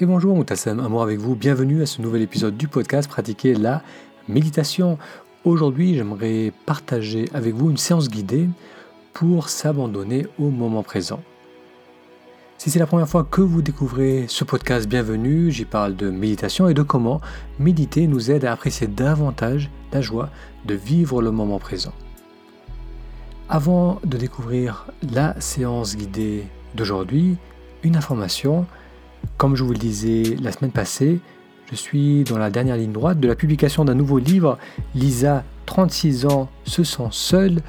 Et bonjour Moutassem, amour avec vous, bienvenue à ce nouvel épisode du podcast Pratiquer la méditation. Aujourd'hui j'aimerais partager avec vous une séance guidée pour s'abandonner au moment présent. Si c'est la première fois que vous découvrez ce podcast, bienvenue, j'y parle de méditation et de comment méditer nous aide à apprécier davantage la joie de vivre le moment présent. Avant de découvrir la séance guidée d'aujourd'hui, une information, comme je vous le disais la semaine passée, je suis dans la dernière ligne droite de la publication d'un nouveau livre, Lisa, 36 ans, se sent seule.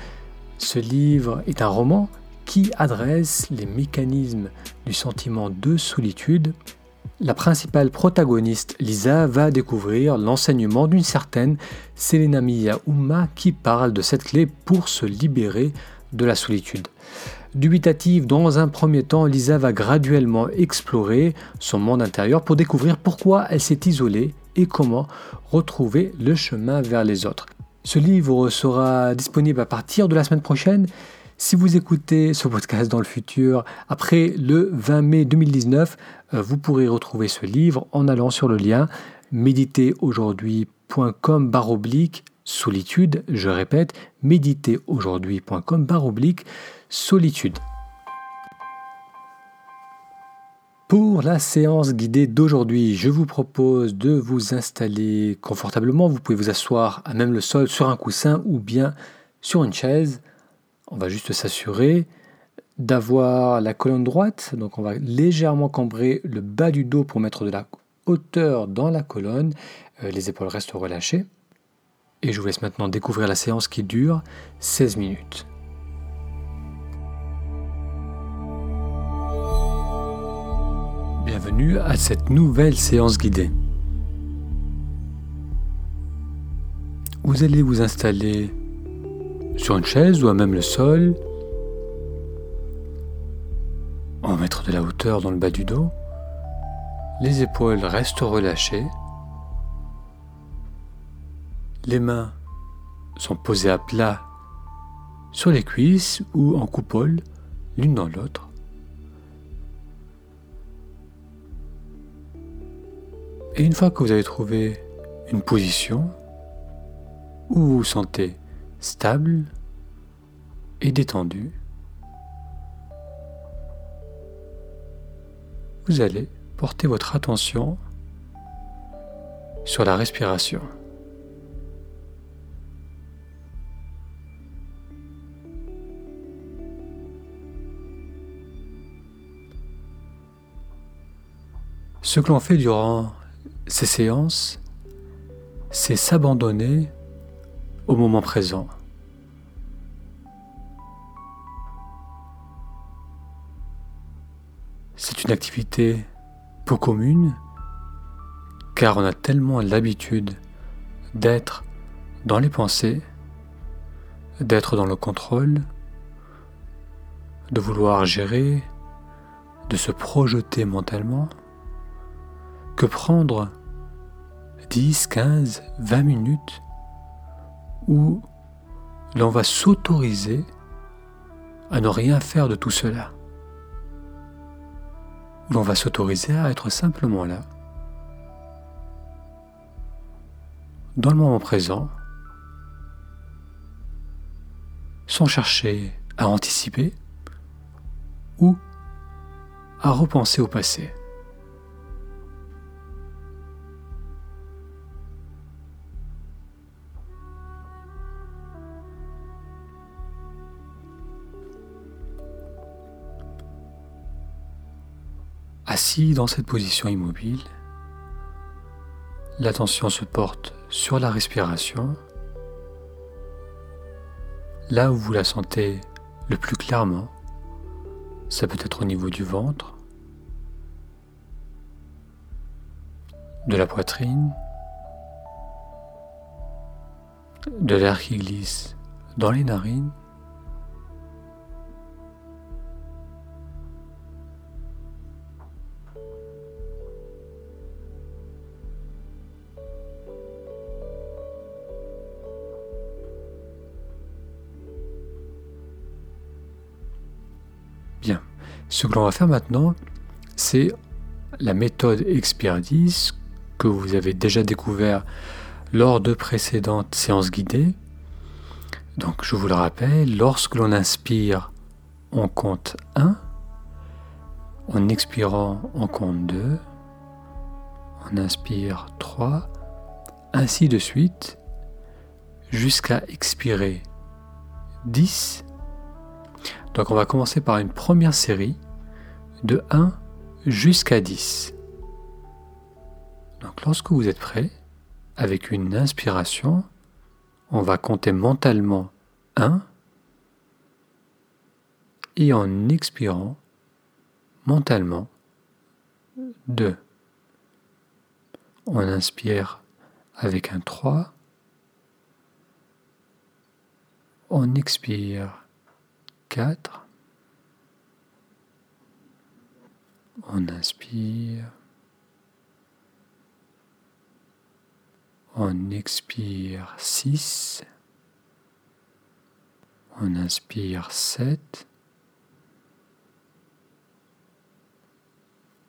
Ce livre est un roman qui adresse les mécanismes du sentiment de solitude. La principale protagoniste, Lisa, va découvrir l'enseignement d'une certaine Selena Mia Uma qui parle de cette clé pour se libérer de la solitude. Dubitative, dans un premier temps, Lisa va graduellement explorer son monde intérieur pour découvrir pourquoi elle s'est isolée et comment retrouver le chemin vers les autres. Ce livre sera disponible à partir de la semaine prochaine. Si vous écoutez ce podcast dans le futur, après le 20 mai 2019, euh, vous pourrez retrouver ce livre en allant sur le lien méditeraujourd'hui.com oblique solitude, je répète, méditeraujourd'hui.com solitude. Pour la séance guidée d'aujourd'hui, je vous propose de vous installer confortablement. Vous pouvez vous asseoir à même le sol sur un coussin ou bien sur une chaise. On va juste s'assurer d'avoir la colonne droite. Donc on va légèrement cambrer le bas du dos pour mettre de la hauteur dans la colonne. Euh, les épaules restent relâchées. Et je vous laisse maintenant découvrir la séance qui dure 16 minutes. Bienvenue à cette nouvelle séance guidée. Vous allez vous installer sur une chaise ou à même le sol. Va mettre de la hauteur dans le bas du dos. Les épaules restent relâchées. Les mains sont posées à plat sur les cuisses ou en coupole l'une dans l'autre. Et une fois que vous avez trouvé une position où vous vous sentez stable et détendu, vous allez porter votre attention sur la respiration. Ce que l'on fait durant ces séances, c'est s'abandonner au moment présent. C'est une activité peu commune car on a tellement l'habitude d'être dans les pensées, d'être dans le contrôle, de vouloir gérer, de se projeter mentalement que prendre 10, 15, 20 minutes où l'on va s'autoriser à ne rien faire de tout cela? Où l'on va s'autoriser à être simplement là, dans le moment présent, sans chercher à anticiper ou à repenser au passé. Assis dans cette position immobile, l'attention se porte sur la respiration, là où vous la sentez le plus clairement. Ça peut être au niveau du ventre, de la poitrine, de l'air qui glisse dans les narines Ce que l'on va faire maintenant, c'est la méthode Expire 10 que vous avez déjà découvert lors de précédentes séances guidées. Donc je vous le rappelle, lorsque l'on inspire, on compte 1, en expirant, on compte 2, on inspire 3, ainsi de suite, jusqu'à expirer 10. Donc on va commencer par une première série de 1 jusqu'à 10. Donc lorsque vous êtes prêt, avec une inspiration, on va compter mentalement 1 et en expirant mentalement 2. On inspire avec un 3. On expire 4. On inspire. On expire 6. On inspire 7.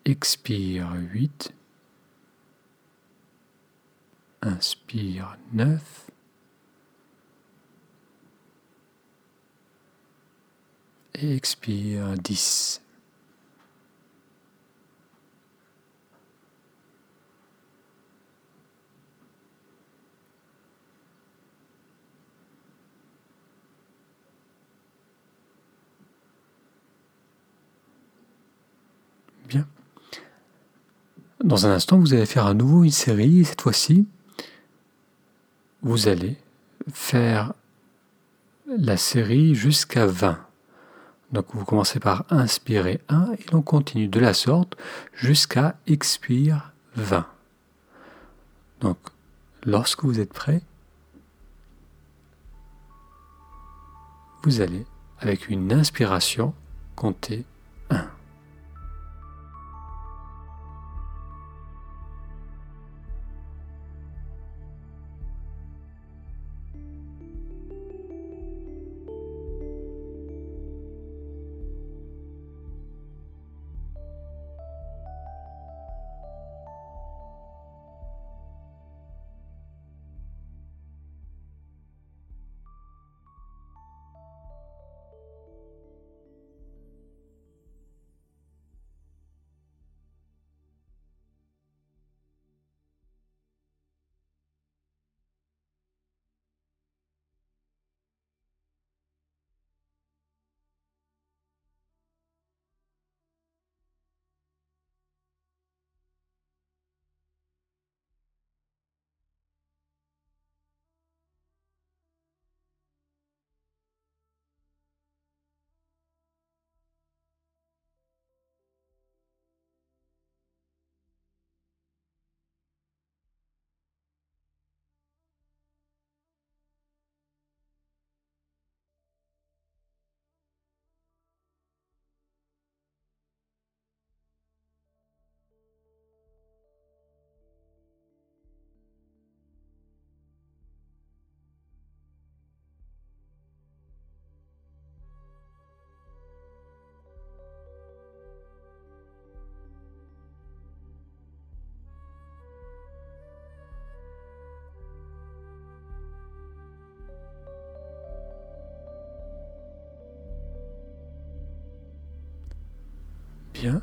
Expire 8. Inspire 9. Et expire 10. Bien. Dans un instant, vous allez faire à nouveau une série, cette fois-ci, vous allez faire la série jusqu'à 20. Donc vous commencez par inspirer 1 et l'on continue de la sorte jusqu'à expire 20. Donc lorsque vous êtes prêt, vous allez avec une inspiration compter Bien.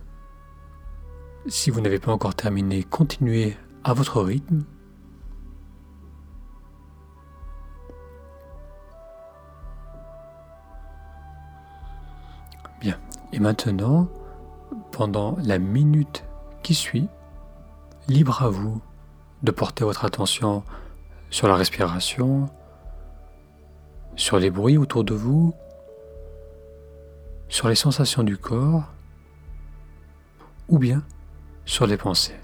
Si vous n'avez pas encore terminé, continuez à votre rythme. Bien. Et maintenant, pendant la minute qui suit, libre à vous de porter votre attention sur la respiration, sur les bruits autour de vous, sur les sensations du corps ou bien sur les pensées.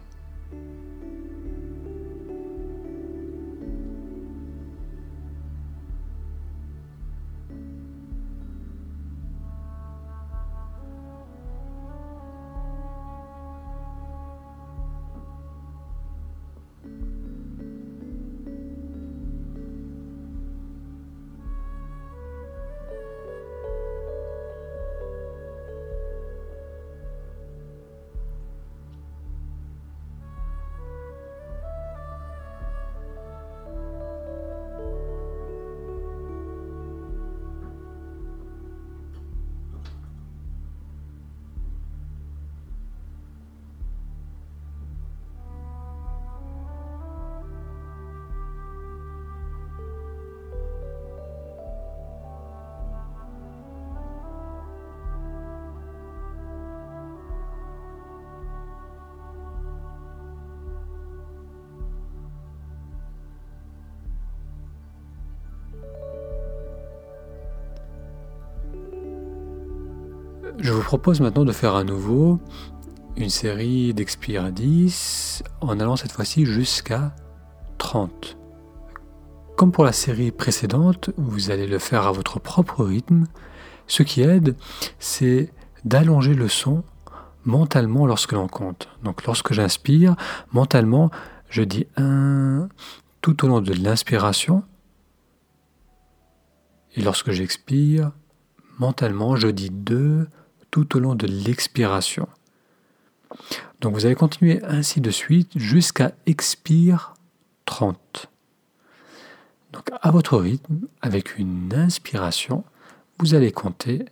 Je vous propose maintenant de faire à nouveau une série d'expire à 10 en allant cette fois-ci jusqu'à 30. Comme pour la série précédente, vous allez le faire à votre propre rythme. Ce qui aide, c'est d'allonger le son mentalement lorsque l'on compte. Donc lorsque j'inspire, mentalement, je dis 1 tout au long de l'inspiration. Et lorsque j'expire, mentalement, je dis 2 tout au long de l'expiration. Donc vous allez continuer ainsi de suite jusqu'à expire 30. Donc à votre rythme, avec une inspiration, vous allez compter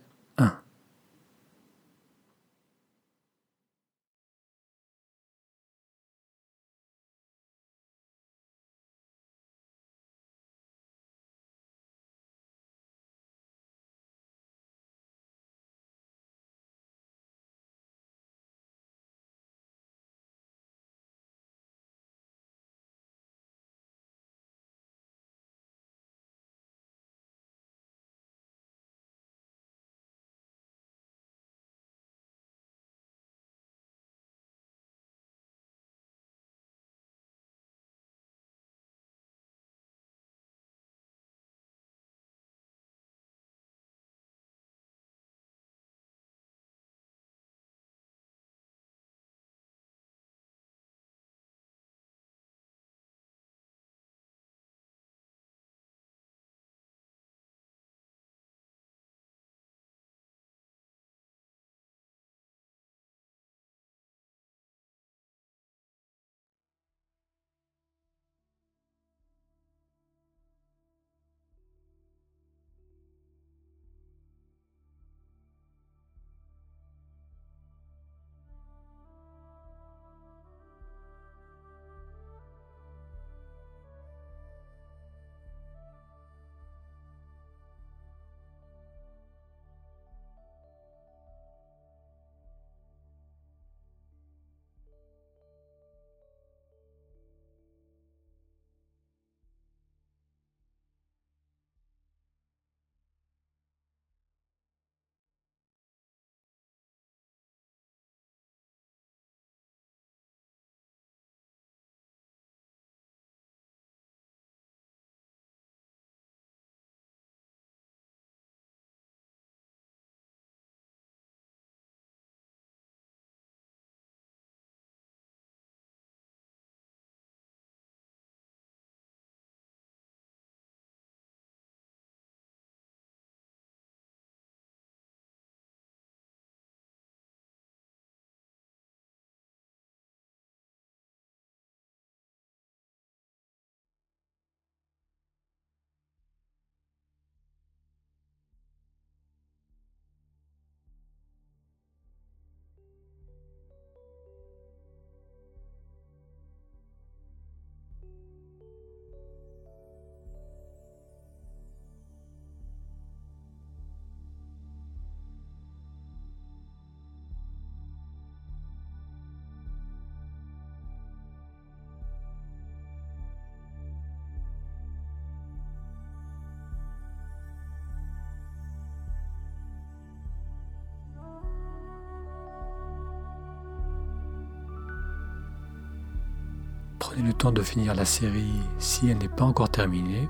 Prenez le temps de finir la série si elle n'est pas encore terminée.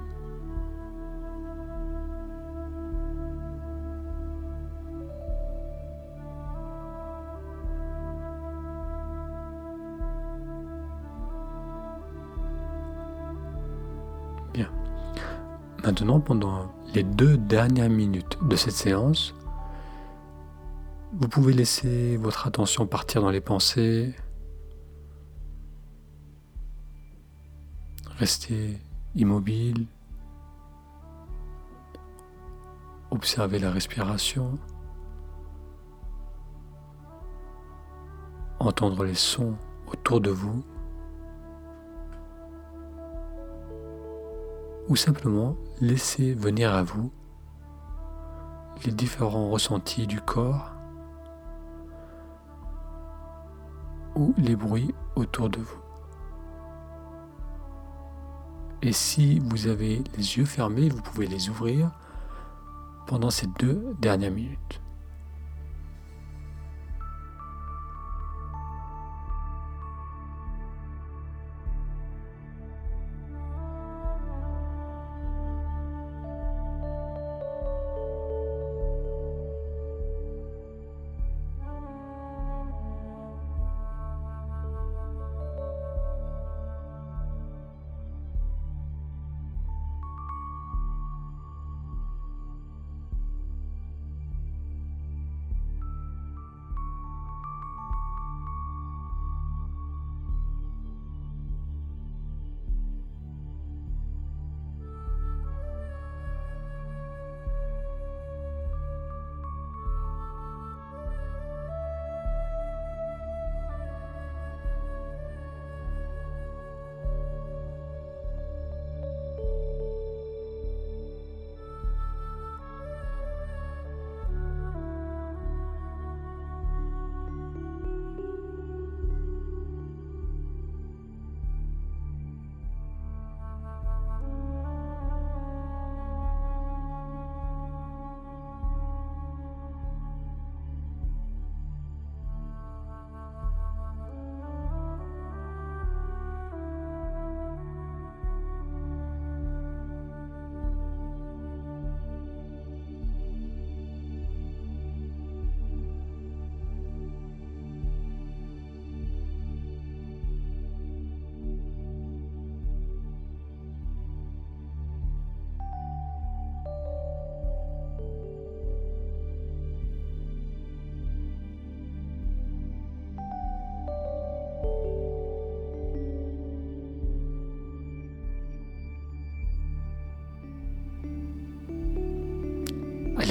Bien. Maintenant, pendant les deux dernières minutes de cette séance, vous pouvez laisser votre attention partir dans les pensées, Restez immobile. Observez la respiration. Entendre les sons autour de vous. Ou simplement laisser venir à vous les différents ressentis du corps ou les bruits autour de vous. Et si vous avez les yeux fermés, vous pouvez les ouvrir pendant ces deux dernières minutes.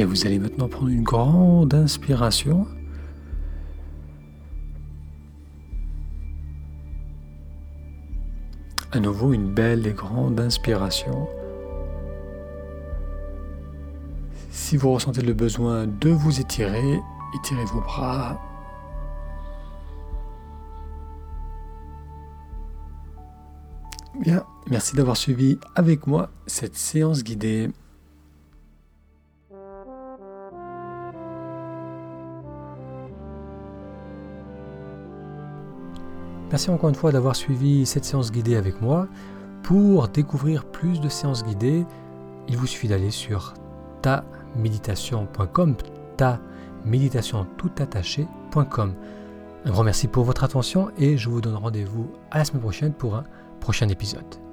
Vous allez maintenant prendre une grande inspiration. À nouveau, une belle et grande inspiration. Si vous ressentez le besoin de vous étirer, étirez vos bras. Bien, merci d'avoir suivi avec moi cette séance guidée. Merci encore une fois d'avoir suivi cette séance guidée avec moi. Pour découvrir plus de séances guidées, il vous suffit d'aller sur taméditation.com, ta méditation tout attaché.com. Un grand merci pour votre attention et je vous donne rendez-vous à la semaine prochaine pour un prochain épisode.